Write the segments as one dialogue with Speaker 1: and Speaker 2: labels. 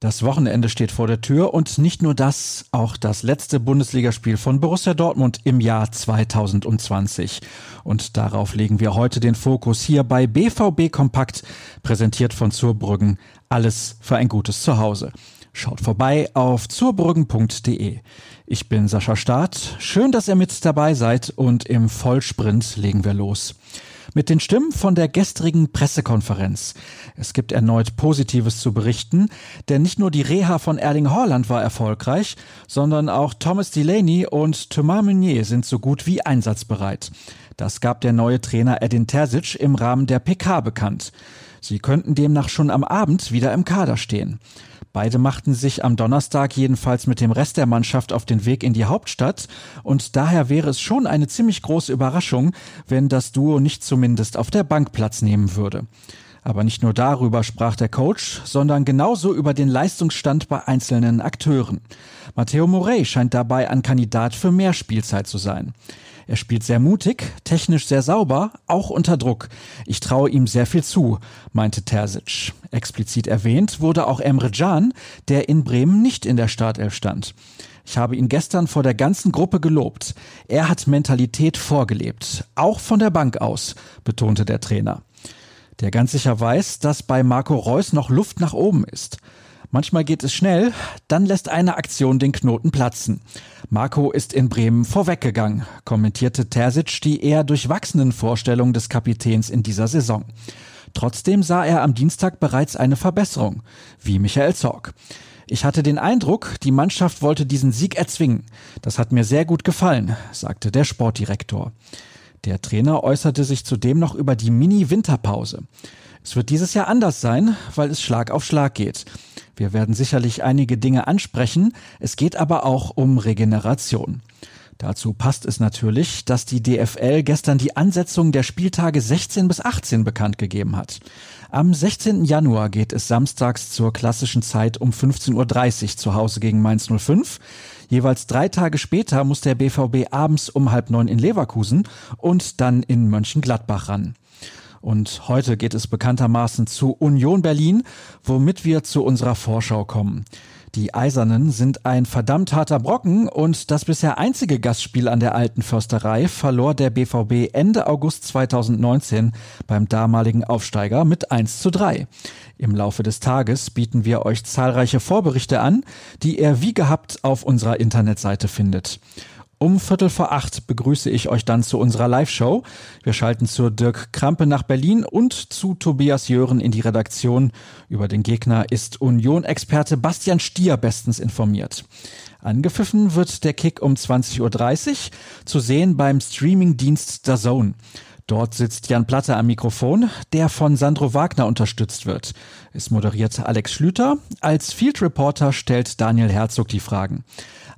Speaker 1: Das Wochenende steht vor der Tür und nicht nur das, auch das letzte Bundesligaspiel von Borussia Dortmund im Jahr 2020. Und darauf legen wir heute den Fokus hier bei BVB Kompakt, präsentiert von Zurbrüggen. Alles für ein gutes Zuhause. Schaut vorbei auf zurbrüggen.de. Ich bin Sascha Staat. Schön, dass ihr mit dabei seid und im Vollsprint legen wir los mit den Stimmen von der gestrigen Pressekonferenz. Es gibt erneut Positives zu berichten, denn nicht nur die Reha von Erling Haaland war erfolgreich, sondern auch Thomas Delaney und Thomas Meunier sind so gut wie einsatzbereit. Das gab der neue Trainer Edin Terzic im Rahmen der PK bekannt. Sie könnten demnach schon am Abend wieder im Kader stehen. Beide machten sich am Donnerstag jedenfalls mit dem Rest der Mannschaft auf den Weg in die Hauptstadt und daher wäre es schon eine ziemlich große Überraschung, wenn das Duo nicht zumindest auf der Bank Platz nehmen würde. Aber nicht nur darüber sprach der Coach, sondern genauso über den Leistungsstand bei einzelnen Akteuren. Matteo Morey scheint dabei ein Kandidat für mehr Spielzeit zu sein. Er spielt sehr mutig, technisch sehr sauber, auch unter Druck. Ich traue ihm sehr viel zu, meinte Terzic. Explizit erwähnt wurde auch Emre Can, der in Bremen nicht in der Startelf stand. Ich habe ihn gestern vor der ganzen Gruppe gelobt. Er hat Mentalität vorgelebt, auch von der Bank aus, betonte der Trainer. Der ganz sicher weiß, dass bei Marco Reus noch Luft nach oben ist. Manchmal geht es schnell, dann lässt eine Aktion den Knoten platzen. Marco ist in Bremen vorweggegangen, kommentierte Terzic die eher durchwachsenen Vorstellungen des Kapitäns in dieser Saison. Trotzdem sah er am Dienstag bereits eine Verbesserung, wie Michael Zorg. Ich hatte den Eindruck, die Mannschaft wollte diesen Sieg erzwingen. Das hat mir sehr gut gefallen, sagte der Sportdirektor. Der Trainer äußerte sich zudem noch über die Mini-Winterpause. Es wird dieses Jahr anders sein, weil es Schlag auf Schlag geht. Wir werden sicherlich einige Dinge ansprechen, es geht aber auch um Regeneration. Dazu passt es natürlich, dass die DFL gestern die Ansetzung der Spieltage 16 bis 18 bekannt gegeben hat. Am 16. Januar geht es samstags zur klassischen Zeit um 15.30 Uhr zu Hause gegen Mainz 05. Jeweils drei Tage später muss der BVB abends um halb neun in Leverkusen und dann in Mönchengladbach ran. Und heute geht es bekanntermaßen zu Union Berlin, womit wir zu unserer Vorschau kommen. Die Eisernen sind ein verdammt harter Brocken und das bisher einzige Gastspiel an der alten Försterei verlor der BVB Ende August 2019 beim damaligen Aufsteiger mit 1 zu 3. Im Laufe des Tages bieten wir euch zahlreiche Vorberichte an, die ihr wie gehabt auf unserer Internetseite findet. Um Viertel vor acht begrüße ich euch dann zu unserer Live-Show. Wir schalten zur Dirk Krampe nach Berlin und zu Tobias Jören in die Redaktion. Über den Gegner ist Union-Experte Bastian Stier bestens informiert. Angepfiffen wird der Kick um 20.30 Uhr, zu sehen beim Streaming-Dienst Zone. Dort sitzt Jan Platte am Mikrofon, der von Sandro Wagner unterstützt wird. Es moderiert Alex Schlüter. Als Field Reporter stellt Daniel Herzog die Fragen.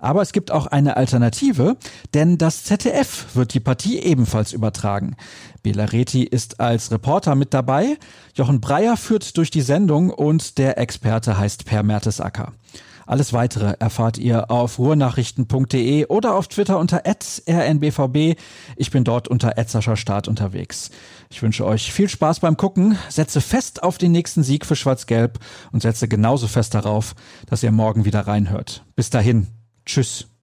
Speaker 1: Aber es gibt auch eine Alternative, denn das ZDF wird die Partie ebenfalls übertragen. Bela Reti ist als Reporter mit dabei, Jochen Breyer führt durch die Sendung und der Experte heißt Per Mertesacker. Alles weitere erfahrt ihr auf ruhrnachrichten.de oder auf Twitter unter rnbvb. Ich bin dort unter Start unterwegs. Ich wünsche euch viel Spaß beim Gucken, setze fest auf den nächsten Sieg für Schwarz-Gelb und setze genauso fest darauf, dass ihr morgen wieder reinhört. Bis dahin. Tschüss.